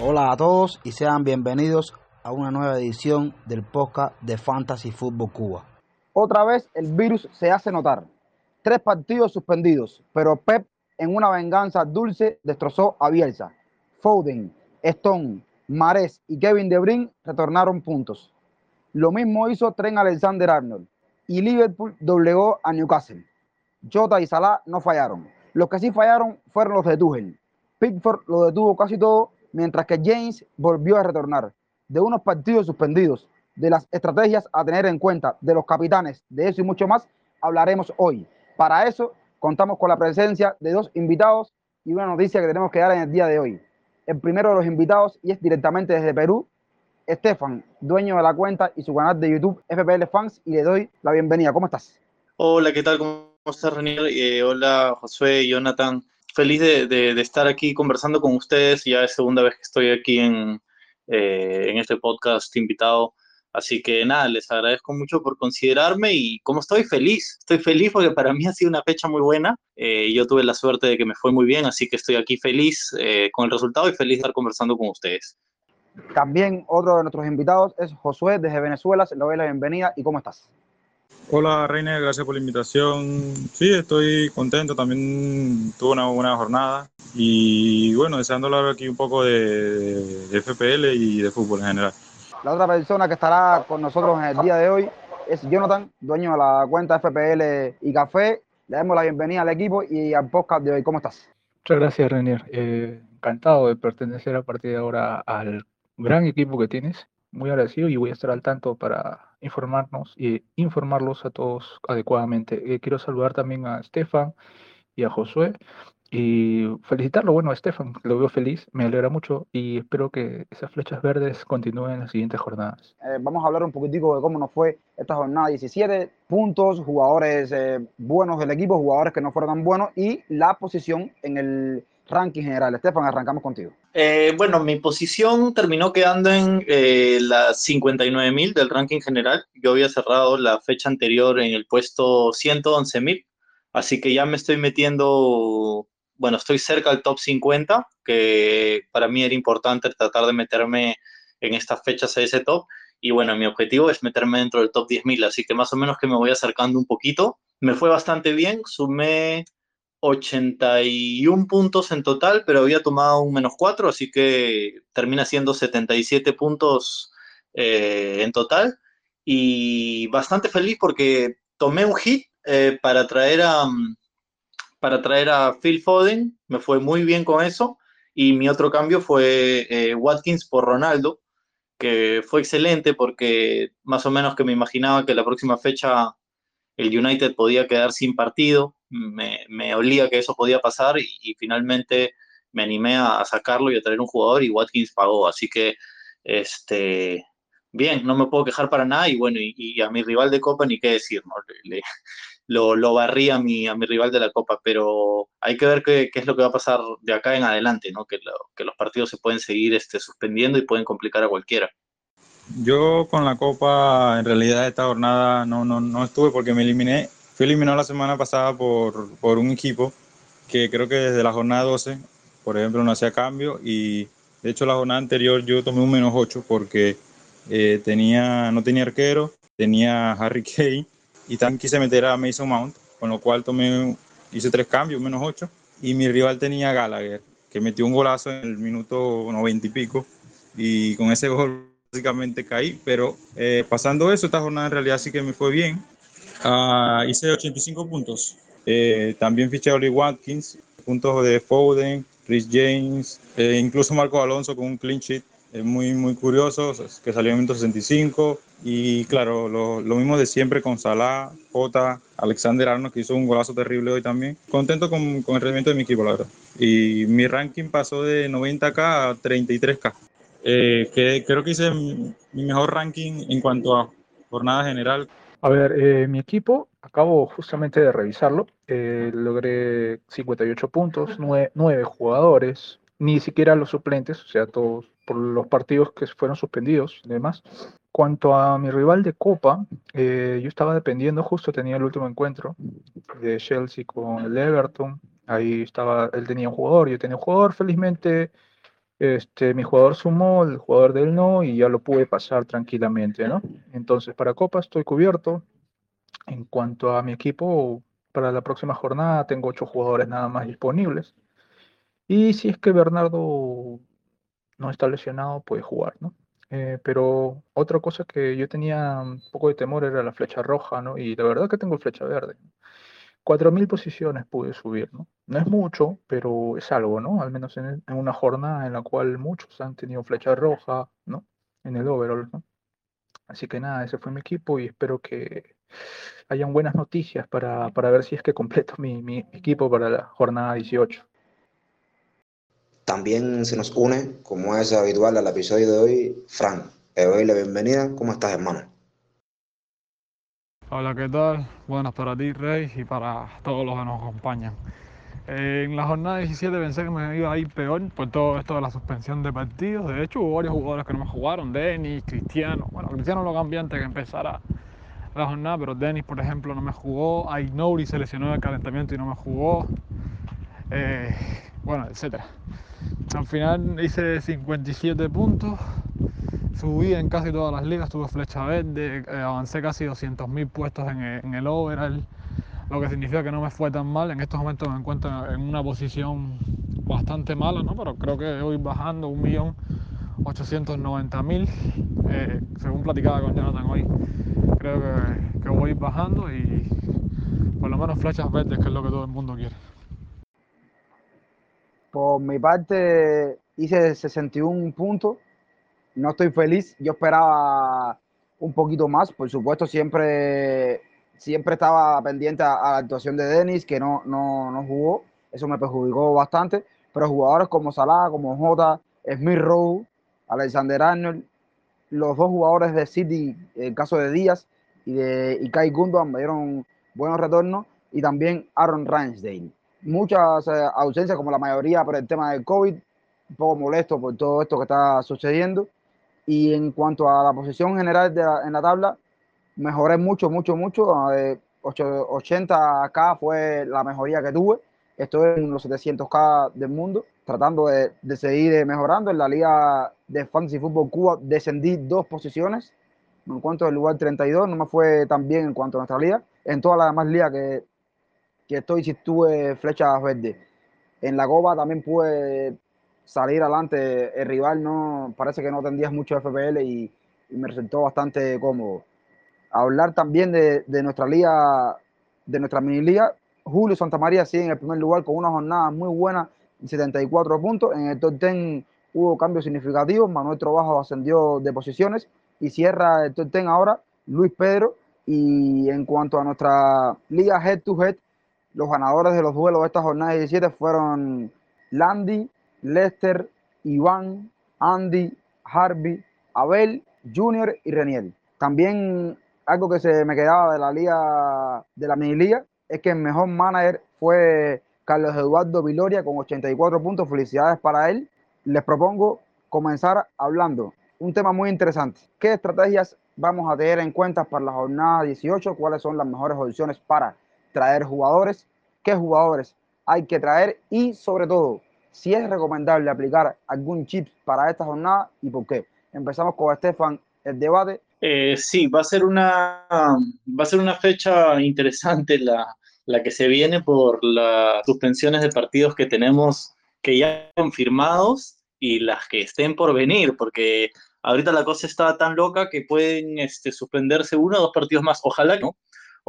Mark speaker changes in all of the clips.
Speaker 1: Hola a todos y sean bienvenidos a una nueva edición del podcast de Fantasy Football Cuba.
Speaker 2: Otra vez el virus se hace notar. Tres partidos suspendidos, pero Pep en una venganza dulce destrozó a Bielsa. Foden, Stone, Mares y Kevin De Bruyne retornaron puntos. Lo mismo hizo Trent Alexander-Arnold y Liverpool doblegó a Newcastle. Jota y Salah no fallaron. Los que sí fallaron fueron los de Tuchel. Pickford lo detuvo casi todo, mientras que James volvió a retornar. De unos partidos suspendidos, de las estrategias a tener en cuenta, de los capitanes, de eso y mucho más, hablaremos hoy. Para eso, contamos con la presencia de dos invitados y una noticia que tenemos que dar en el día de hoy. El primero de los invitados y es directamente desde Perú, Estefan, dueño de la cuenta y su canal de YouTube FPL Fans, y le doy la bienvenida. ¿Cómo estás?
Speaker 3: Hola, ¿qué tal? ¿Cómo estás, Renier? Eh, hola, Josué y Jonathan. Feliz de, estar aquí conversando con ustedes. Ya es segunda vez que estoy aquí en, eh, en este podcast invitado. Así que nada, les agradezco mucho por considerarme y como estoy feliz, estoy feliz porque para mí ha sido una fecha muy buena. Eh, yo tuve la suerte de que me fue muy bien, así que estoy aquí feliz eh, con el resultado y feliz de estar conversando con ustedes.
Speaker 2: También otro de nuestros invitados es Josué desde Venezuela. Le doy la bienvenida y ¿cómo estás?
Speaker 4: Hola Reina, gracias por la invitación. Sí, estoy contento, también tuve una buena jornada y bueno, deseando hablar aquí un poco de, de FPL y de fútbol en general.
Speaker 2: La otra persona que estará con nosotros en el día de hoy es Jonathan, dueño de la cuenta FPL y Café. Le damos la bienvenida al equipo y al podcast de hoy. ¿Cómo estás?
Speaker 5: Muchas gracias, Renier. Eh, encantado de pertenecer a partir de ahora al gran equipo que tienes. Muy agradecido y voy a estar al tanto para informarnos y informarlos a todos adecuadamente. Eh, quiero saludar también a Stefan y a Josué y felicitarlo, bueno, a Estefan, lo veo feliz, me alegra mucho y espero que esas flechas verdes continúen en las siguientes jornadas.
Speaker 2: Eh, vamos a hablar un poquitico de cómo nos fue esta jornada 17, puntos, jugadores eh, buenos del equipo, jugadores que no fueron tan buenos y la posición en el ranking general. Estefan, arrancamos contigo.
Speaker 3: Eh, bueno, mi posición terminó quedando en eh, las 59.000 del ranking general. Yo había cerrado la fecha anterior en el puesto 111.000, así que ya me estoy metiendo bueno, estoy cerca del top 50, que para mí era importante tratar de meterme en estas fechas a ese top. Y bueno, mi objetivo es meterme dentro del top 10.000, así que más o menos que me voy acercando un poquito. Me fue bastante bien, sumé 81 puntos en total, pero había tomado un menos 4, así que termina siendo 77 puntos eh, en total. Y bastante feliz porque tomé un hit eh, para traer a, para traer a Phil Foden, me fue muy bien con eso. Y mi otro cambio fue eh, Watkins por Ronaldo, que fue excelente porque más o menos que me imaginaba que la próxima fecha el United podía quedar sin partido, me, me olía que eso podía pasar y, finalmente me animé a, sacarlo y a traer un jugador y Watkins pagó, así que este, bien, no me puedo quejar para nada y bueno, y, a mi rival de Copa ni qué decir, ¿no? Le, lo, lo barrí a mi, a mi rival de la Copa, pero hay que ver qué, qué es lo que va a pasar de acá en adelante, ¿no? Que, que los partidos se pueden seguir este, suspendiendo y pueden complicar a cualquiera.
Speaker 4: Yo con la Copa, en realidad esta jornada no, no, no estuve porque me eliminé. Fui eliminado la semana pasada por, por un equipo que creo que desde la jornada 12, por ejemplo, no hacía cambio y de hecho la jornada anterior yo tomé un menos 8 porque eh, tenía, no tenía arquero, tenía Harry Kane y también quise meter a Mason Mount, con lo cual tomé, hice tres cambios, menos ocho, y mi rival tenía Gallagher, que metió un golazo en el minuto 90 y pico, y con ese gol básicamente caí, pero eh, pasando eso, esta jornada en realidad sí que me fue bien. Uh, hice 85 puntos. Eh, también fiché a Oli Watkins, puntos de Foden, Chris James, eh, incluso Marco Alonso con un clean sheet. Es muy, muy curioso, que salió en el minuto 65. Y claro, lo, lo, mismo de siempre con Salah, Jota, Alexander Arnold, que hizo un golazo terrible hoy también. Contento con, con el rendimiento de mi equipo, la verdad. Y mi ranking pasó de 90K a 33K. Eh, que creo que hice mi mejor ranking en cuanto a jornada general.
Speaker 5: A ver, eh, mi equipo, acabo justamente de revisarlo, eh, logré 58 puntos, 9, 9, jugadores, ni siquiera los suplentes, o sea, todos por los partidos que fueron suspendidos y demás. cuanto a mi rival de Copa, eh, yo estaba dependiendo, justo tenía el último encuentro de Chelsea con el Everton. Ahí estaba, él tenía un jugador, yo tenía un jugador, felizmente este, mi jugador sumó, el jugador de él no, y ya lo pude pasar tranquilamente, ¿no? Entonces, para Copa estoy cubierto. En cuanto a mi equipo, para la próxima jornada tengo ocho jugadores nada más disponibles. Y si es que Bernardo no está lesionado, puede jugar, ¿no? Eh, pero otra cosa que yo tenía un poco de temor era la flecha roja, ¿no? Y la verdad que tengo flecha verde. 4.000 posiciones pude subir, ¿no? No es mucho, pero es algo, ¿no? Al menos en, una jornada en la cual muchos han tenido flecha roja, ¿no? En el overall, ¿no? Así que nada, ese fue mi equipo y espero que hayan buenas noticias para, ver si es que completo mi, mi equipo para la jornada 18.
Speaker 1: También se nos une, como es habitual al episodio de hoy, Fran. Le doy la bienvenida. ¿Cómo estás, hermano?
Speaker 6: Hola, ¿qué tal? Buenas para ti, Rey, y para todos los que nos acompañan. En la jornada 17 pensé que me iba a ir peor por todo esto de la suspensión de partidos. De hecho, hubo varios jugadores que no me jugaron, Denis, Cristiano. Bueno, Cristiano lo cambié antes que empezara la jornada, pero Denis, por ejemplo, no me jugó. Ainouri se lesionó el calentamiento y no me jugó. Eh, bueno, etcétera. Al final hice 57 puntos, subí en casi todas las ligas, tuve flecha verde, eh, avancé casi 200.000 puestos en el, en el overall, lo que significa que no me fue tan mal. En estos momentos me encuentro en una posición bastante mala, ¿no? pero creo que voy bajando 1.890.000, eh, según platicaba con Jonathan hoy. Creo que, que voy bajando y por lo menos flechas verdes, que es lo que todo el mundo quiere.
Speaker 2: Por mi parte, hice 61 puntos. No estoy feliz. Yo esperaba un poquito más. Por supuesto, siempre, siempre estaba pendiente a, la actuación de Denis, que no, no, no, jugó. Eso me perjudicó bastante. Pero jugadores como Salah, como Jota, Smith Rowe, Alexander Arnold, los dos jugadores de City, el caso de Díaz y de Kai Gundogan, me dieron buenos retornos. Y también Aaron Ramsdale muchas eh, ausencias, como la mayoría por el tema del COVID, un poco molesto por todo esto que está sucediendo. Y en cuanto a la posición general de en la tabla, mejoré mucho, mucho, mucho. 80K fue la mejoría que tuve. Estoy en los 700K del mundo, tratando de, de seguir mejorando. En la liga de Fantasy Football Cuba descendí dos posiciones. En cuanto al lugar 32, no me fue tan bien en cuanto a nuestra liga. En todas las demás ligas que que estoy si tuve flechas verdes. En la Copa también pude salir adelante. El rival no parece que no tendía mucho FPL y, me resultó bastante cómodo. Hablar también de, nuestra liga, de nuestra mini liga. Julio Santamaría sigue en el primer lugar con una jornada muy buena, 74 puntos. En el top 10 hubo cambios significativos. Manuel Trobajo ascendió de posiciones y cierra el top 10 ahora Luis Pedro. Y en cuanto a nuestra liga head to head, los ganadores de los duelos de esta jornada 17 fueron Landy, Lester, Iván, Andy, Harvey, Abel, Junior y Reniel. También algo que se me quedaba de la liga, de la mini liga, es que el mejor manager fue Carlos Eduardo Viloria con 84 puntos. Felicidades para él. Les propongo comenzar hablando un tema muy interesante. ¿Qué estrategias vamos a tener en cuenta para la jornada 18? ¿Cuáles son las mejores opciones para traer jugadores, qué jugadores hay que traer y sobre todo si es recomendable aplicar algún chip para esta jornada y por qué. Empezamos con Estefan el debate.
Speaker 3: Eh, sí, va a ser una va a ser una fecha interesante la, la que se viene por las suspensiones de partidos que tenemos que ya confirmados y las que estén por venir, porque ahorita la cosa está tan loca que pueden este, suspenderse uno o dos partidos más. Ojalá no,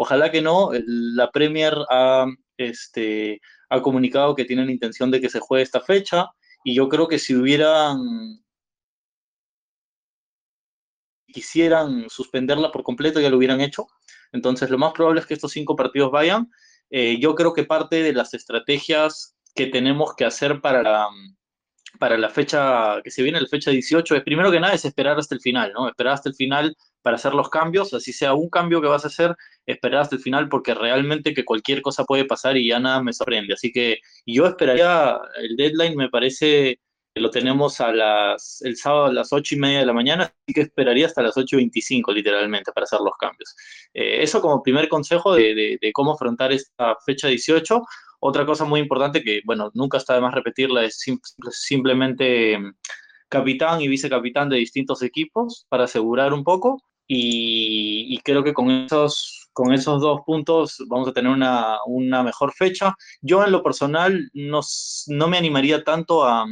Speaker 3: Ojalá que no. La Premier ha, este, ha comunicado que tienen intención de que se juegue esta fecha y yo creo que si hubieran quisieran suspenderla por completo ya lo hubieran hecho. Entonces lo más probable es que estos cinco partidos vayan. Eh, yo creo que parte de las estrategias que tenemos que hacer para para la fecha que se viene, la fecha 18, es primero que nada es esperar hasta el final, ¿no? Esperar hasta el final para hacer los cambios, así sea un cambio que vas a hacer, esperar hasta el final porque realmente que cualquier cosa puede pasar y ya nada me sorprende. Así que yo esperaría, el deadline me parece lo tenemos a las, el sábado a las 8 y media de la mañana, así que esperaría hasta las 8.25 literalmente para hacer los cambios. Eh, eso como primer consejo de, de, cómo afrontar esta fecha 18. Otra cosa muy importante que, bueno, nunca está de más repetirla, es simplemente mm, capitán y vicecapitán de distintos equipos para asegurar un poco. Y, y creo que con esos, con esos dos puntos vamos a tener una, una mejor fecha. Yo en lo personal no, no me animaría tanto a,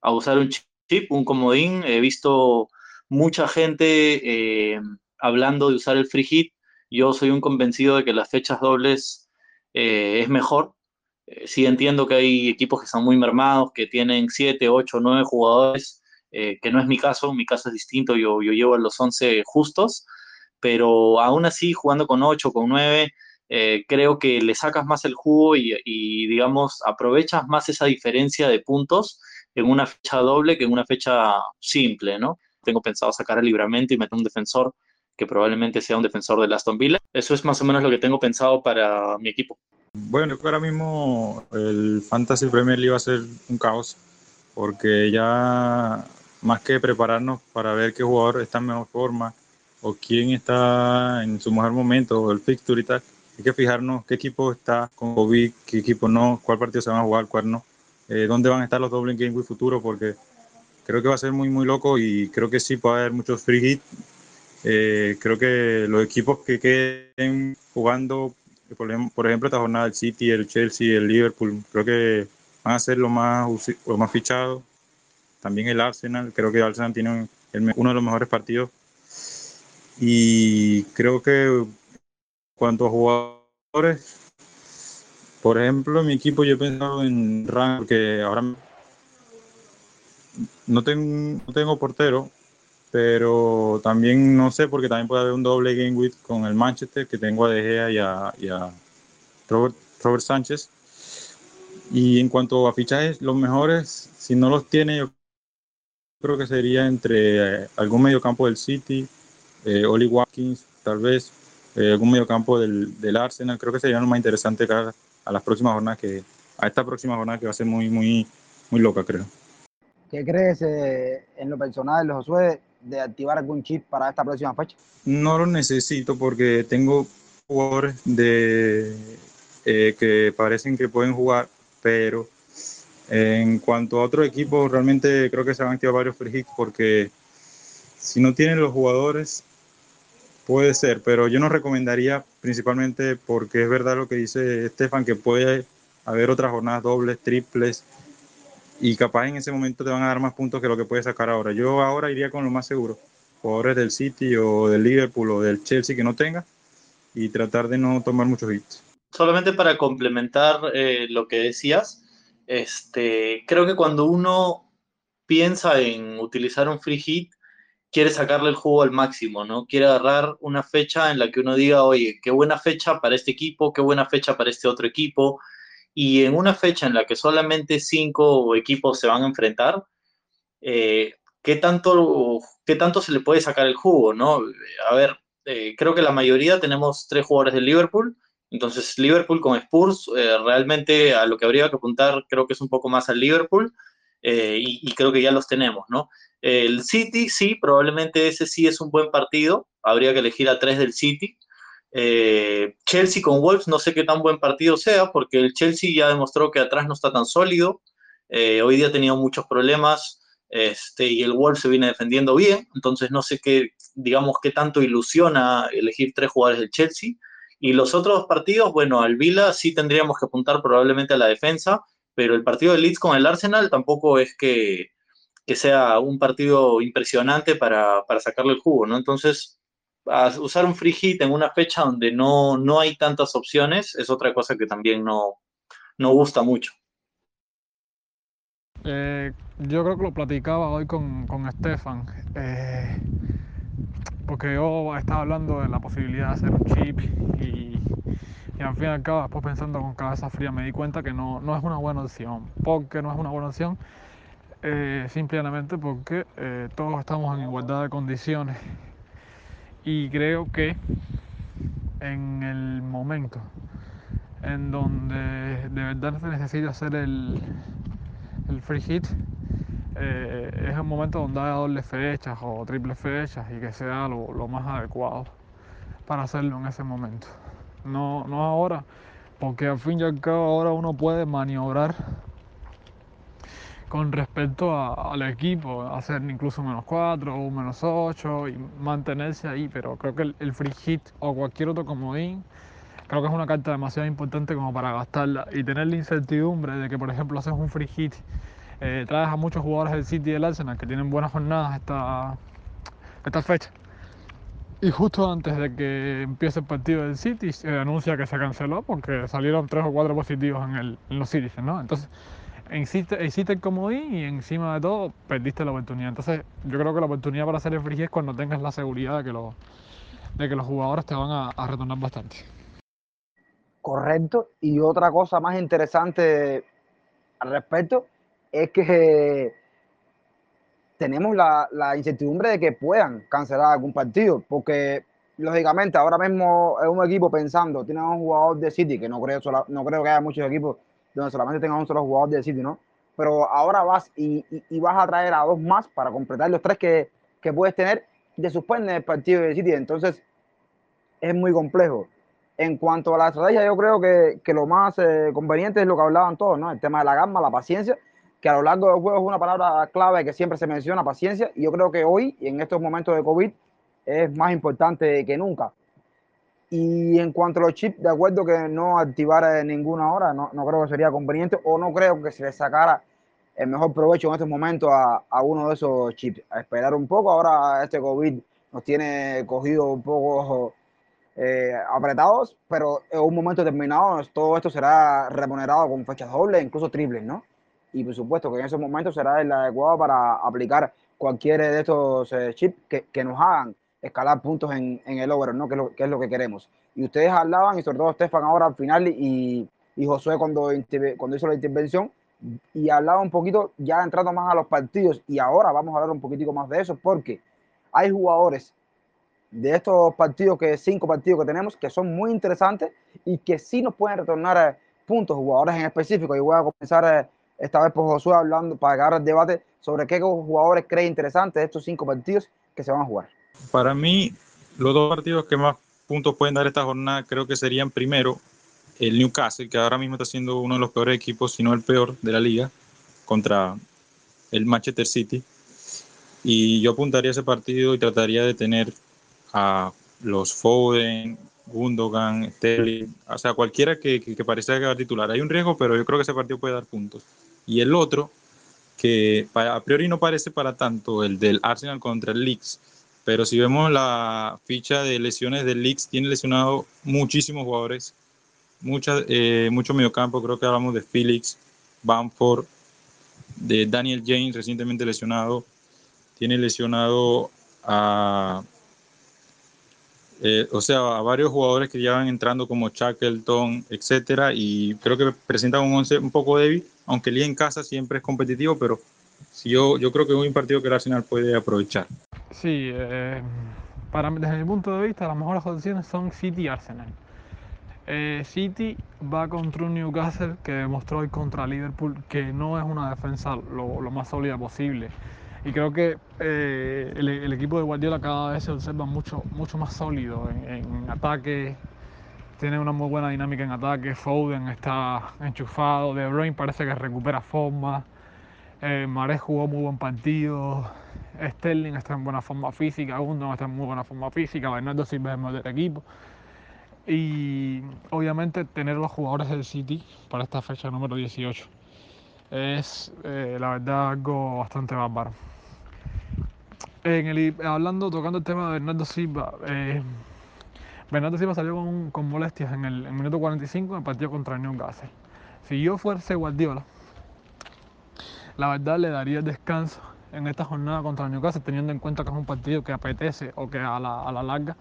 Speaker 3: a usar un chip, un comodín. He visto mucha gente eh, hablando de usar el free hit. Yo soy un convencido de que las fechas dobles eh, es mejor. Eh, sí entiendo que hay equipos que son muy mermados, que tienen 7, 8, 9 jugadores, que no es mi caso. Mi caso es distinto. Yo, yo llevo a los 11 justos. Pero aún así, jugando con 8, con 9, creo que le sacas más el jugo y, y, digamos, aprovechas más esa diferencia de puntos en una fecha doble que en una fecha simple, ¿no? Tengo pensado sacar el libramento y meter un defensor que probablemente sea un defensor de Aston Villa. Eso es más o menos lo que tengo pensado para mi equipo.
Speaker 4: Bueno, ahora mismo el Fantasy Premier League va a ser un caos, porque ya más que prepararnos para ver qué jugador está en mejor forma o quién está en su mejor momento, o el fixture y tal, hay que fijarnos qué equipo está con COVID, qué equipo no, cuál partido se van a jugar, cuál no. Eh, dónde van a estar los dobles Game Week futuro, porque creo que va a ser muy, muy loco y creo que sí puede haber muchos free hits. Eh, creo que los equipos que queden jugando, por ejemplo, esta jornada, el City, el Chelsea, el Liverpool, creo que van a ser los más, los más fichados. También el Arsenal, creo que el Arsenal tiene uno de los mejores partidos. Y creo que cuanto a jugadores, por ejemplo, mi equipo yo he pensado en rank, porque ahora no tengo, no tengo portero, pero también no sé, porque también puede haber un doble game with con el Manchester, que tengo a De Gea y a, Robert, Robert, Sánchez. Y en cuanto a fichajes, los mejores, si no los tiene, yo creo que sería entre eh, algún mediocampo del City, eh, Oli Watkins, tal vez, eh, algún mediocampo del, del Arsenal, creo que sería lo más interesante cada a las próximas jornadas que a esta próxima jornada que va a ser muy muy muy loca creo
Speaker 2: ¿Qué crees eh, en lo personal, Josué, de activar algún chip para esta próxima fecha?
Speaker 4: No lo necesito porque tengo jugadores de, eh, que parecen que pueden jugar, pero en cuanto a otro equipo, realmente creo que se van a activar varios free hits porque si no tienen los jugadores, Puede ser, pero yo no recomendaría principalmente porque es verdad lo que dice Estefan, que puede haber otras jornadas dobles, triples, y capaz en ese momento te van a dar más puntos que lo que puedes sacar ahora. Yo ahora iría con lo más seguro, jugadores del City o del Liverpool o del Chelsea que no tenga, y tratar de no tomar muchos hits.
Speaker 3: Solamente para complementar eh, lo que decías, este, creo que cuando uno piensa en utilizar un free hit, quiere sacarle el juego al máximo, ¿no? Quiere agarrar una fecha en la que uno diga, oye, qué buena fecha para este equipo, qué buena fecha para este otro equipo. Y en una fecha en la que solamente cinco equipos se van a enfrentar, eh, ¿qué, tanto, ¿qué tanto se le puede sacar el jugo, no? A ver, eh, creo que la mayoría tenemos tres jugadores de Liverpool. Entonces, Liverpool con Spurs, eh, realmente a lo que habría que apuntar, creo que es un poco más al Liverpool. Y, y, creo que ya los tenemos, ¿no? El City, sí, probablemente ese sí es un buen partido. Habría que elegir a tres del City. Eh, Chelsea con Wolves, no sé qué tan buen partido sea, porque el Chelsea ya demostró que atrás no está tan sólido. Eh, hoy día ha tenido muchos problemas este, y el Wolves se viene defendiendo bien. Entonces no sé qué, digamos, qué tanto ilusiona elegir tres jugadores del Chelsea. Y los otros partidos, bueno, al Vila sí tendríamos que apuntar probablemente a la defensa, pero el partido de Leeds con el Arsenal tampoco es que que sea un partido impresionante para, para sacarle el jugo, ¿no? Entonces, usar un free hit en una fecha donde no, no hay tantas opciones es otra cosa que también no, no gusta mucho.
Speaker 6: Eh, yo creo que lo platicaba hoy con, con Stefan, eh, porque yo estaba hablando de la posibilidad de hacer un chip y, y, al fin y al cabo, después pensando con cabeza fría, me di cuenta que no, no es una buena opción. porque no es una buena opción? Eh, simplemente porque eh, todos estamos en igualdad de condiciones y creo que en el momento en donde de verdad se necesita hacer el, el free hit eh, es el momento donde haya doble fechas o triple fechas y que sea lo, lo más adecuado para hacerlo en ese momento. No, no ahora, porque al fin y al cabo ahora uno puede maniobrar con respecto al equipo, hacer incluso menos 4 o menos 8 y mantenerse ahí, pero creo que el, el free hit o cualquier otro comodín, creo que es una carta demasiado importante como para gastarla y tener la incertidumbre de que, por ejemplo, haces un free hit, eh, traes a muchos jugadores del City y del Arsenal que tienen buenas jornadas esta, esta fecha. Y justo antes de que empiece el partido del City, se anuncia que se canceló porque salieron tres o cuatro positivos en, el, en los Citizens, ¿no? Entonces, hiciste el comodín y encima de todo perdiste la oportunidad. Entonces, yo creo que la oportunidad para hacer el free es cuando tengas la seguridad de que, los de que los jugadores te van a retornar bastante.
Speaker 2: Correcto. Y otra cosa más interesante al respecto es que tenemos la, la incertidumbre de que puedan cancelar algún partido, porque lógicamente ahora mismo es un equipo pensando, tiene un jugador de City, que no creo, sola- no creo que haya muchos equipos donde solamente tengan un solo jugador de City, ¿no? Pero ahora vas y, y- y vas a traer a dos más para completar los tres que, que puedes tener, te suspenden el partido de City, entonces es muy complejo. En cuanto a la estrategia, yo creo que, que lo más eh, conveniente es lo que hablaban todos, ¿no? El tema de la gama, la paciencia, que a lo largo del juego es una palabra clave que siempre se menciona, paciencia, y yo creo que hoy, en estos momentos de COVID, es más importante que nunca. Y en cuanto a los chips, de acuerdo que no activar eh, ninguna hora, no, no creo que sería conveniente, o no creo que se le sacara el mejor provecho en estos momentos a, a uno de esos chips. A esperar un poco, ahora este COVID nos tiene cogido un poco eh, apretados, pero en un momento determinado todo esto será remunerado con fechas dobles, incluso triples, ¿no? Y por supuesto que en esos momentos será el adecuado para aplicar cualquiera de estos eh, chips que, que nos hagan escalar puntos en, en el over, ¿no? Que es, lo, que es lo que queremos. Y ustedes hablaban, y sobre todo Estefan ahora al final y, y Josué cuando, cuando hizo la intervención, y hablaba un poquito ya entrando más a los partidos, y ahora vamos a hablar un poquitico más de eso, porque hay jugadores de estos partidos, que cinco partidos que tenemos, que son muy interesantes y que sí nos pueden retornar eh, puntos, jugadores en específico. Y voy a comenzar eh, esta vez por Josué hablando para agarrar el debate sobre qué jugadores cree interesantes estos cinco partidos que se van a jugar.
Speaker 4: Para mí, los dos partidos que más puntos pueden dar esta jornada creo que serían primero el Newcastle, que ahora mismo está siendo uno de los peores equipos, si no el peor de la liga, contra el Manchester City. Y yo apuntaría ese partido y trataría de tener a los Foden, Gundogan, Sterling, o sea, cualquiera que, que, que parezca que va a titular. Hay un riesgo, pero yo creo que ese partido puede dar puntos. Y el otro, que a priori no parece para tanto, el del Arsenal contra el Leeds, pero si vemos la ficha de lesiones del Leeds, tiene lesionado muchísimos jugadores, mucha, eh, mucho mediocampo, creo que hablamos de Felix, Bamford, de Daniel James recientemente lesionado, tiene lesionado a, eh, o sea, a varios jugadores que ya van entrando como Shackleton, etcétera, y creo que presentan un once un poco débil, aunque el en casa siempre es competitivo, pero yo, yo creo que es un partido que el Arsenal puede aprovechar.
Speaker 6: Sí, eh, para, desde mi punto de vista, las mejores opciones son City y Arsenal. Eh, City va contra un Newcastle que demostró hoy contra Liverpool que no es una defensa lo, lo más sólida posible. Y creo que eh, el, el equipo de Guardiola cada vez se observa mucho, mucho más sólido en, en ataque. Tiene una muy buena dinámica en ataque. Foden está enchufado. De Bruyne parece que recupera forma. Eh, jugó muy buen partido. Sterling está en buena forma física. Gundogan está en muy buena forma física. Bernardo Silva es el mejor del equipo. Y obviamente tener los jugadores del City para esta fecha número 18 es eh, la verdad algo bastante bárbaro. En el, hablando, tocando el tema de Bernardo Silva, eh, Bernardo Silva salió con, con molestias en el, en minuto 45 en el partido contra Newcastle. Si yo fuese Guardiola, la verdad le daría el descanso en esta jornada contra Newcastle, teniendo en cuenta que es un partido que apetece o que a la, a la larga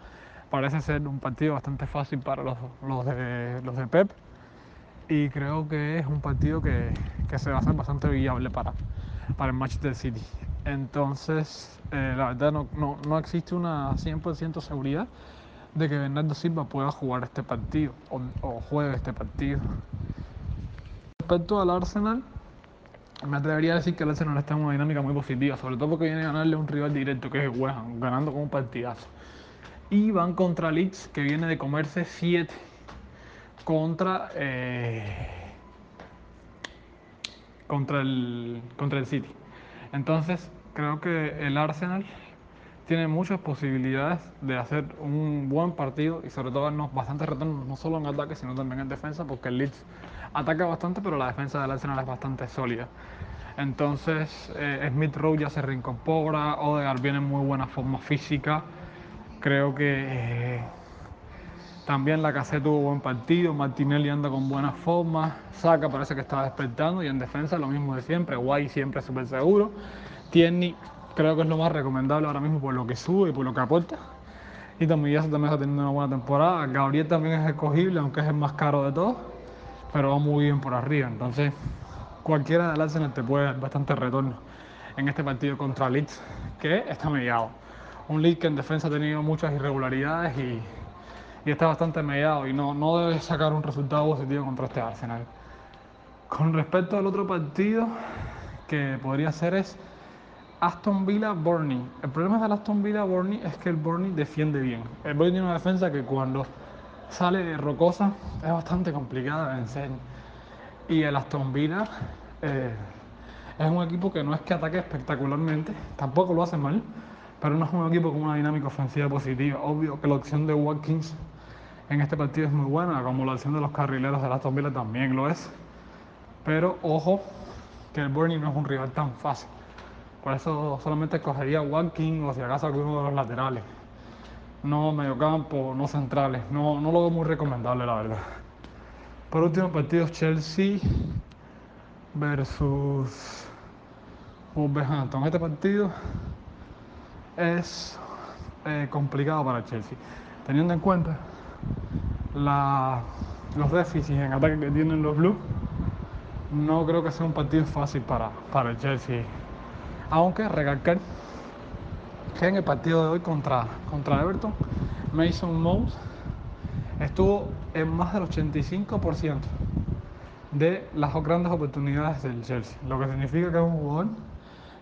Speaker 6: parece ser un partido bastante fácil para los, los, de, los de Pep. Y creo que es un partido que, que se va a hacer bastante viable para, para el Manchester City. Entonces, eh, la verdad no, no, no existe una 100% seguridad de que Bernardo Silva pueda jugar este partido o, juegue este partido. Respecto al Arsenal, me atrevería a decir que el Arsenal está en una dinámica muy positiva, sobre todo porque viene a ganarle un rival directo que es el West Ham, ganando con un partidazo. Y van contra Leeds, que viene de comerse 7 contra, eh, contra, el, contra el City. Entonces, creo que el Arsenal tiene muchas posibilidades de hacer un buen partido y sobre todo darnos bastantes retornos, no solo en ataque, sino también en defensa, porque el Leeds ataca bastante, pero la defensa del Arsenal es bastante sólida. Entonces, eh, Smith Rowe ya se reincorpora, Odegaard viene en muy buena forma física. Creo que eh, también la cassette tuvo buen partido, Martinelli anda con buena forma, Saka parece que está despertando y en defensa lo mismo de siempre, Guay siempre súper seguro. Tierney creo que es lo más recomendable ahora mismo por lo que sube y por lo que aporta. Y ya también está teniendo una buena temporada. Gabriel también es escogible, aunque es el más caro de todos, pero va muy bien por arriba. Entonces, cualquiera del Arsenal te puede dar bastante retorno en este partido contra Leeds, que está mediado. Un Leeds que en defensa ha tenido muchas irregularidades y, y está bastante mediado y no, no debe sacar un resultado positivo contra este Arsenal. Con respecto al otro partido que podría ser es Aston Villa Burnley. El problema del Aston Villa Burnley es que el Burnley defiende bien. El Burnley tiene una defensa que cuando sale rocosa es bastante complicada de vencer. Y el Aston Villa eh, es un equipo que no es que ataque espectacularmente, tampoco lo hace mal, pero no es un equipo con una dinámica ofensiva positiva. Obvio que la opción de Watkins en este partido es muy buena, como la opción de los carrileros del Aston Villa también lo es. Pero ojo que el Burnley no es un rival tan fácil. Por eso solamente escogería Watkins o si acaso alguno de los laterales. No mediocampo, no centrales. No, no lo veo muy recomendable, la verdad. Por último, partidos Chelsea versus Wolverhampton. Este partido es eh, complicado para Chelsea, teniendo en cuenta la, los déficits en ataque que tienen los Blues. No creo que sea un partido fácil para, para el Chelsea aunque recalcar que en el partido de hoy contra, contra Everton, Mason Mount estuvo en más del 85% de las grandes oportunidades del Chelsea, lo que significa que es un jugador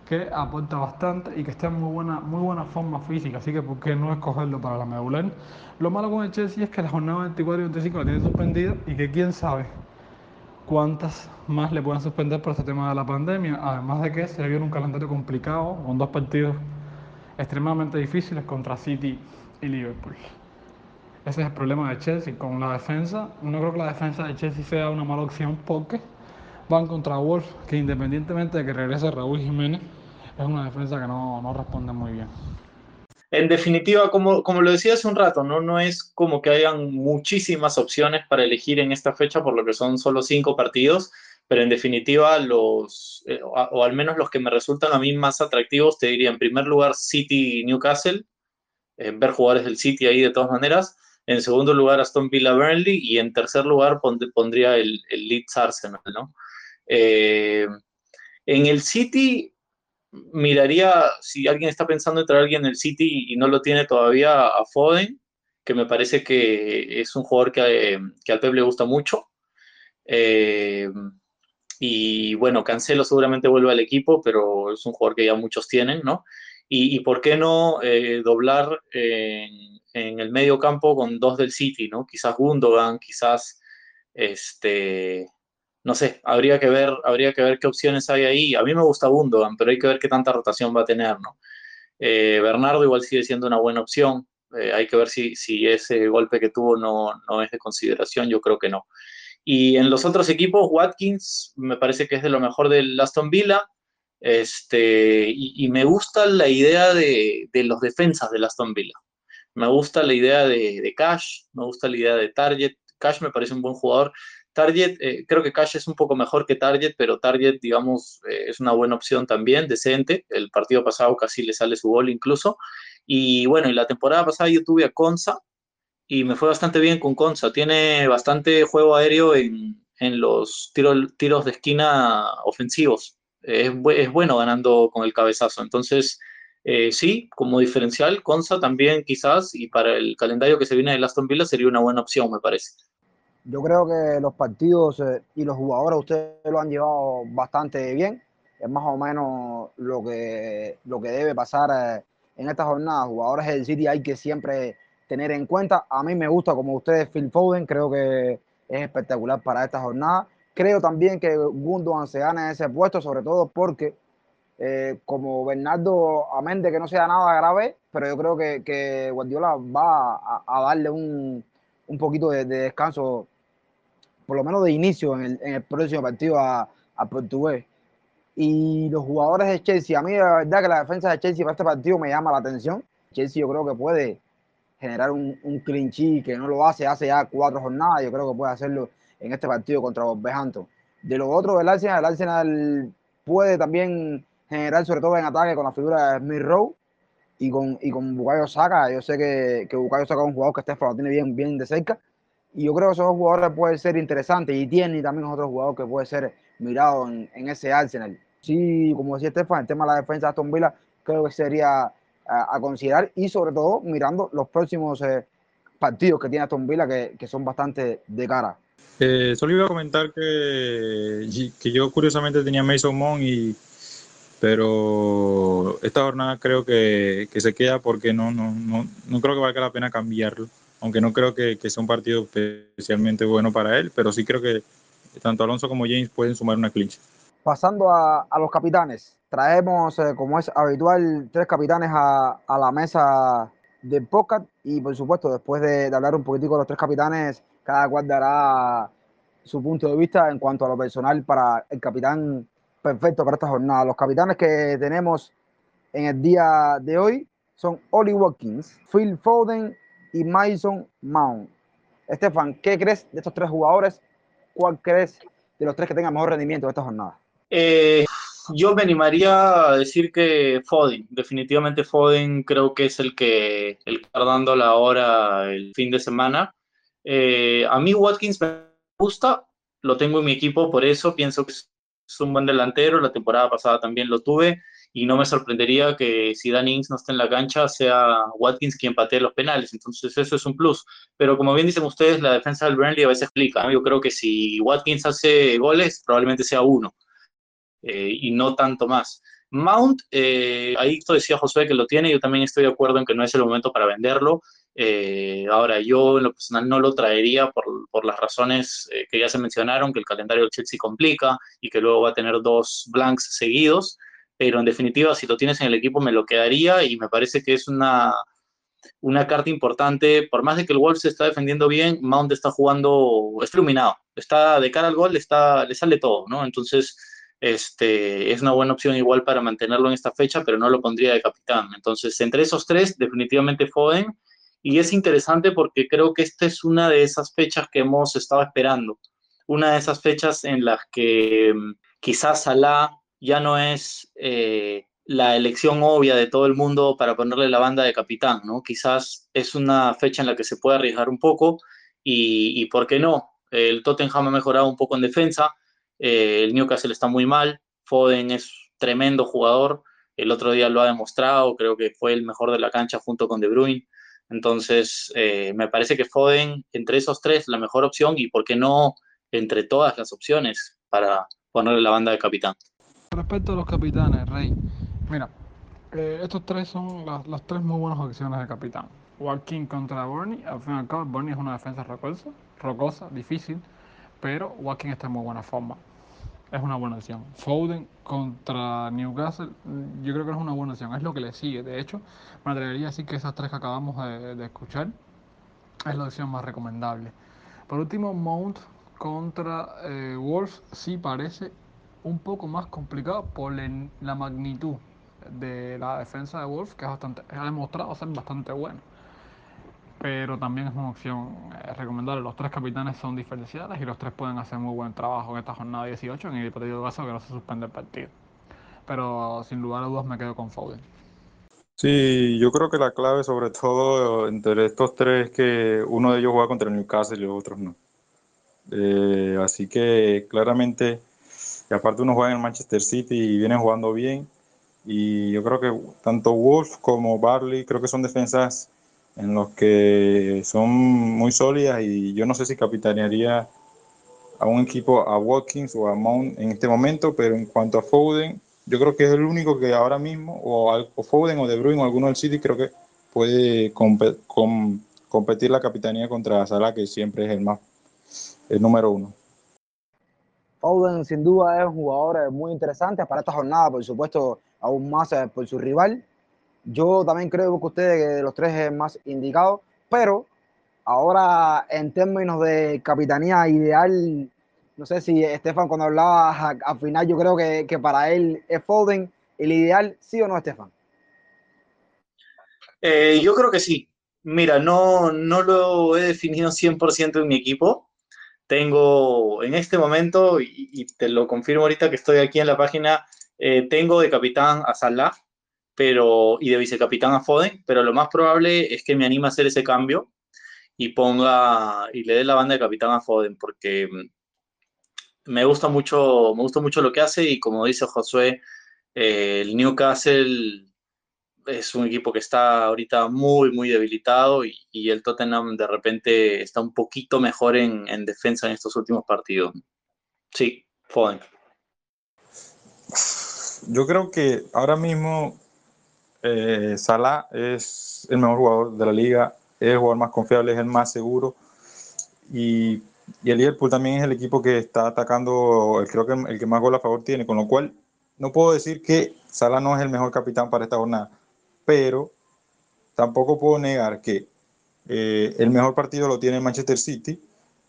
Speaker 6: que aporta bastante y que está en muy buena, muy buena forma física, así que ¿por qué no escogerlo para la medular? Lo malo con el Chelsea es que la jornada 24 y 25 la tiene suspendida y que quién sabe cuántas más le pueden suspender por este tema de la pandemia, además de que se viene un calendario complicado con dos partidos extremadamente difíciles contra City y Liverpool. Ese es el problema de Chelsea con la defensa. No creo que la defensa de Chelsea sea una mala opción porque van contra Wolf, que independientemente de que regrese Raúl Jiménez, es una defensa que no, no responde muy bien
Speaker 3: en definitiva, como, como lo decía hace un rato, ¿no? no es como que hayan muchísimas opciones para elegir en esta fecha, por lo que son solo cinco partidos, pero en definitiva, los, eh, o, al menos los que me resultan a mí más atractivos, te diría en primer lugar City Newcastle, eh, ver jugadores del City ahí de todas maneras. En segundo lugar, Aston Villa Burnley. Y en tercer lugar, pondría el, el Leeds Arsenal, ¿no? Eh, en el City, miraría si alguien está pensando en traer alguien en el City y no lo tiene todavía a Foden, que me parece que es un jugador que, que al Pep le gusta mucho. Eh, y bueno, Cancelo seguramente vuelve al equipo, pero es un jugador que ya muchos tienen, ¿no? Y, por qué no eh, doblar en, en, el medio campo con dos del City, ¿no? Quizás Gundogan, quizás este, no sé, habría que ver, habría que ver qué opciones hay ahí. A mí me gusta Gundogan, pero hay que ver qué tanta rotación va a tener, ¿no? Eh, Bernardo igual sigue siendo una buena opción. Eh, hay que ver si, si, ese golpe que tuvo no, no es de consideración, yo creo que no. Y en los otros equipos, Watkins me parece que es de lo mejor del Aston Villa. Este, y, me gusta la idea de, de, los defensas del Aston Villa. Me gusta la idea de, de Cash, me gusta la idea de Target. Cash me parece un buen jugador. Target, eh, creo que Cash es un poco mejor que Target, pero Target, digamos, eh, es una buena opción también, decente. El partido pasado casi le sale su gol incluso. Y bueno, y la temporada pasada yo tuve a Conza y me fue bastante bien con Conza. Tiene bastante juego aéreo en, en los tiros de esquina ofensivos. Es, es, bueno ganando con el cabezazo. Entonces, eh, sí, como diferencial, Conza también quizás, y para el calendario que se viene de Aston Villa sería una buena opción, me parece.
Speaker 2: Yo creo que los partidos eh, y los jugadores ustedes lo han llevado bastante bien. es más o menos lo que, lo que debe pasar eh, en esta jornada. Jugadores del City hay que siempre tener en cuenta. A mí me gusta, como ustedes, Phil Foden, creo que es espectacular para esta jornada. Creo también que Gundogan se gana ese puesto, sobre todo porque eh, como Bernardo, amén de que no sea nada grave, pero yo creo que, que Guardiola va a, darle un, un poquito de, descanso, por lo menos de inicio en el, en el próximo partido a, a, Portugués. Y los jugadores de Chelsea, a mí la verdad que la defensa de Chelsea para este partido me llama la atención. Chelsea yo creo que puede generar un, un clean que no lo hace hace ya cuatro jornadas, yo creo que puede hacerlo en este partido contra Wolverhampton. De lo otro del Arsenal, el Arsenal puede también general, sobre todo en ataque, con la figura de Smith Rowe y con, y con Bukayo Saka. Yo sé que, que Bukayo Saka es un jugador que Estefano tiene bien, bien de cerca. Y yo creo que esos jugadores pueden ser interesantes. Y tiene también otro jugador que puede ser mirado en, en ese Arsenal. Sí, como decía Estefan, el tema de la defensa de Aston Villa creo que sería a, a considerar. Y sobre todo mirando los próximos eh, partidos que tiene Aston Villa que, que son bastante de cara.
Speaker 4: Eh, solo iba a comentar que, que yo curiosamente tenía Mason Mount y pero esta jornada creo que, que se queda porque no, no, no, no, creo que valga la pena cambiarlo, aunque no creo que, que, sea un partido especialmente bueno para él, pero sí creo que tanto Alonso como James pueden sumar una clinch.
Speaker 2: Pasando a, los capitanes, traemos, eh, como es habitual, tres capitanes a, la mesa de podcast y por supuesto después de, de hablar un poquitico de los tres capitanes, cada cual dará su punto de vista en cuanto a lo personal para el capitán perfecto para esta jornada. Los capitanes que tenemos en el día de hoy son Oli Watkins, Phil Foden y Mason Mount. Estefan, ¿qué crees de estos tres jugadores? ¿Cuál crees de los tres que tengan mejor rendimiento de esta jornada?
Speaker 3: Eh, yo me animaría a decir que Foden, definitivamente Foden creo que es el que, el que está dando la hora el fin de semana. Eh, a mí Watkins me gusta, lo tengo en mi equipo, por eso pienso que es un buen delantero, la temporada pasada también lo tuve y no me sorprendería que si Dan Ings no esté en la cancha sea Watkins quien patee los penales, entonces eso es un plus. Pero como bien dicen ustedes, la defensa del Burnley a veces explica. Yo creo que si Watkins hace goles, probablemente sea uno eh, y no tanto más. Mount, eh, ahí decía Josué que lo tiene, yo también estoy de acuerdo en que no es el momento para venderlo. Eh, ahora, yo en lo personal no lo traería por, por las razones eh, que ya se mencionaron, que el calendario del Chelsea complica y que luego va a tener dos blanks seguidos, pero en definitiva, si lo tienes en el equipo, me lo quedaría y me parece que es una, una carta importante. Por más de que el Wolves se está defendiendo bien, Mount está jugando, está iluminado, está de cara al gol, está, le sale todo, ¿no? Entonces este, es una buena opción igual para mantenerlo en esta fecha, pero no lo pondría de capitán. Entonces, entre esos tres, definitivamente Foden. Y es interesante porque creo que esta es una de esas fechas que hemos estado esperando. Una de esas fechas en las que mm, quizás Salah ya no es eh, la elección obvia de todo el mundo para ponerle la banda de capitán, ¿no? Quizás es una fecha en la que se puede arriesgar un poco y, y ¿por qué no? El Tottenham ha mejorado un poco en defensa, eh, el Newcastle está muy mal, Foden es tremendo jugador, el otro día lo ha demostrado, creo que fue el mejor de la cancha junto con De Bruyne. Entonces, eh, me parece que Foden, entre esos tres, la mejor opción y, ¿por qué no, entre todas las opciones para ponerle la banda de capitán?
Speaker 6: Respecto a los capitanes, Rey, mira, eh, estos tres son las, las, tres muy buenas opciones de capitán. Joaquín contra Bernie, al fin y al cabo, Bernie es una defensa rocosa, rocosa, difícil, pero Joaquín está en muy buena forma es una buena opción. Foden contra Newcastle, yo creo que es una buena opción, es lo que le sigue. De hecho, me atrevería a decir que esas tres que acabamos de, escuchar es la opción más recomendable. Por último, Mount contra eh, Wolves sí parece un poco más complicado por la magnitud de la defensa de Wolves, que ha demostrado ser bastante bueno pero también es una opción eh, recomendable. Los tres capitanes son diferenciales y los tres pueden hacer muy buen trabajo en esta jornada 18 en el partido caso que no se suspende el partido. Pero sin lugar a dudas me quedo con Foden.
Speaker 4: Sí, yo creo que la clave sobre todo entre estos tres es que uno de ellos juega contra el Newcastle y los otros no. Eh, así que claramente, y aparte uno juega en el Manchester City y vienen jugando bien. Y yo creo que tanto Wolf como Barley creo que son defensas en los que son muy sólidas y yo no sé si capitanearía a un equipo, a Watkins o a Mount en este momento, pero en cuanto a Foden, yo creo que es el único que ahora mismo, o, o Foden o De Bruyne o alguno del City, creo que puede competir la capitanía contra Salah, que siempre es el más el número uno.
Speaker 2: Foden sin duda es un jugador muy interesante para esta jornada, por supuesto, aún más eh, por su rival. Yo también creo que ustedes de los tres es más indicado, pero ahora en términos de capitanía ideal, no sé si Estefan cuando hablaba al final, yo creo que, que para él es Foden el ideal, ¿sí o no, Estefan?
Speaker 3: Eh, yo creo que sí. Mira, no, no lo he definido 100% en mi equipo. Tengo en este momento, y, te lo confirmo ahorita que estoy aquí en la página, eh, tengo de capitán a Salah pero, y de vicecapitán a Foden, pero lo más probable es que me anime a hacer ese cambio y ponga y le dé la banda de capitán a Foden, porque mm, me gusta mucho, me gusta mucho lo que hace y como dice Josué, eh, el Newcastle es un equipo que está ahorita muy, muy debilitado y, el Tottenham de repente está un poquito mejor en, defensa en estos últimos partidos. Sí, Foden.
Speaker 4: Yo creo que ahora mismo eh, Salah es el mejor jugador de la liga, es el jugador más confiable, es el más seguro. Y, el Liverpool también es el equipo que está atacando, creo que el que más gol a favor tiene, con lo cual no puedo decir que Salah no es el mejor capitán para esta jornada pero tampoco puedo negar que eh, el mejor partido lo tiene Manchester City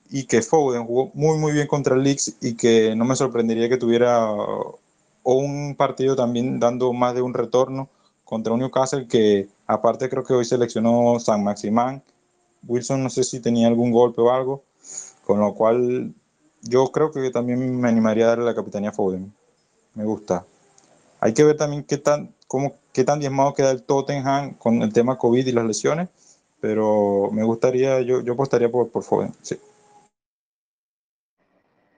Speaker 4: y que Foden jugó muy muy bien contra el Leeds y que no me sorprendería que tuviera un partido también dando más de un retorno contra un Newcastle que aparte creo que hoy seleccionó San Maximán. Wilson no sé si tenía algún golpe o algo, con lo cual yo creo que también me animaría a darle la capitanía a Foden. Me gusta. Hay que ver también qué tan, cómo, qué tan diezmado queda el Tottenham con el tema COVID y las lesiones, pero me gustaría, yo, yo apostaría por, por Foden, sí.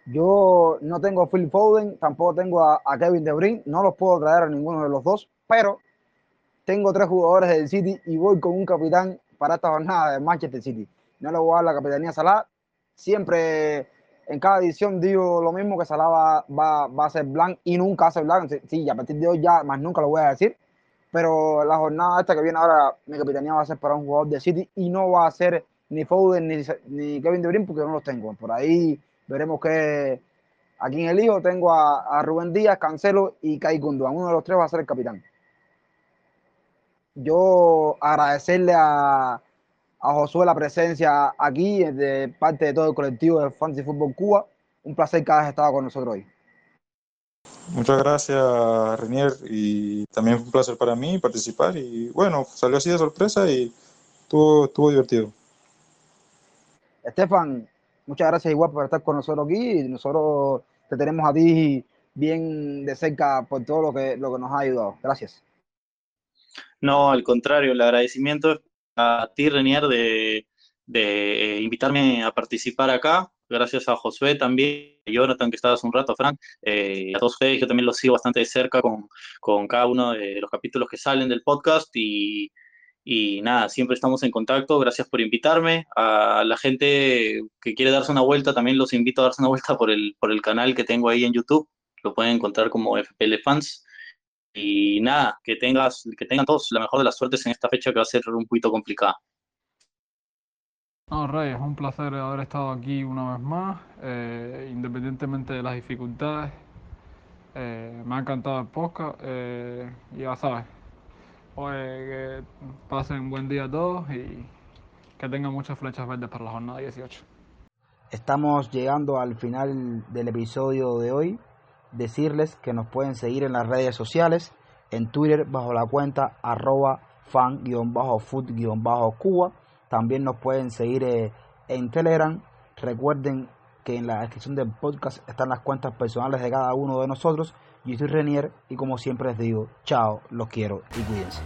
Speaker 2: Yo no tengo a Phil Foden, tampoco tengo a, Kevin De Bruyne, no los puedo traer a ninguno de los dos, pero tengo tres jugadores del City y voy con un capitán para esta jornada de Manchester City. No le voy a dar la capitanía a Salah, siempre en cada edición digo lo mismo, que Salah va, va, a ser blanco y nunca hace blanco. Sí, a partir de hoy ya más nunca lo voy a decir. Pero la jornada esta que viene ahora, mi capitanía va a ser para un jugador de City y no va a ser ni Foden ni, ni Kevin De Bruyne porque no los tengo. Por ahí veremos que aquí en el hijo tengo a, Rubén Díaz, Cancelo y Kai Gundogan. Uno de los tres va a ser el capitán. Yo agradecerle a, a Josué la presencia aquí de parte de todo el colectivo del Fantasy Fútbol Cuba. Un placer que hayas estado con nosotros hoy.
Speaker 4: Muchas gracias, Renier, y también fue un placer para mí participar. Y bueno, salió así de sorpresa y estuvo, estuvo divertido.
Speaker 2: Estefan, muchas gracias igual por estar con nosotros aquí. Nosotros te tenemos a ti bien de cerca por todo lo que, lo que nos ha ayudado. Gracias.
Speaker 3: No, al contrario, el agradecimiento a ti, Renier, de, de invitarme a participar acá. Gracias a Josué también, a Jonathan, que estaba hace un rato, Frank, eh, a todos ustedes, yo también los sigo bastante de cerca con, con cada uno de los capítulos que salen del podcast y, y nada, siempre estamos en contacto. Gracias por invitarme. A la gente que quiere darse una vuelta, también los invito a darse una vuelta por el, por el canal que tengo ahí en YouTube. Lo pueden encontrar como FPL Fans. Y nada, que, tengas, que tengan todos la mejor de las suertes en esta fecha que va a ser un poquito complicada.
Speaker 6: No, Rey, es un placer haber estado aquí una vez más, eh, independientemente de las dificultades. Eh, me ha encantado el podcast, eh, ya sabes. que pasen buen día a todos y que tengan muchas flechas verdes para la jornada 18.
Speaker 1: Estamos llegando al final del episodio de hoy decirles que nos pueden seguir en las redes sociales, en Twitter bajo la cuenta arroba fan-food-cuba. También nos pueden seguir eh, en Telegram. Recuerden que en la descripción del podcast están las cuentas personales de cada uno de nosotros. Yo soy Renier y como siempre les digo, chao, los quiero y cuídense.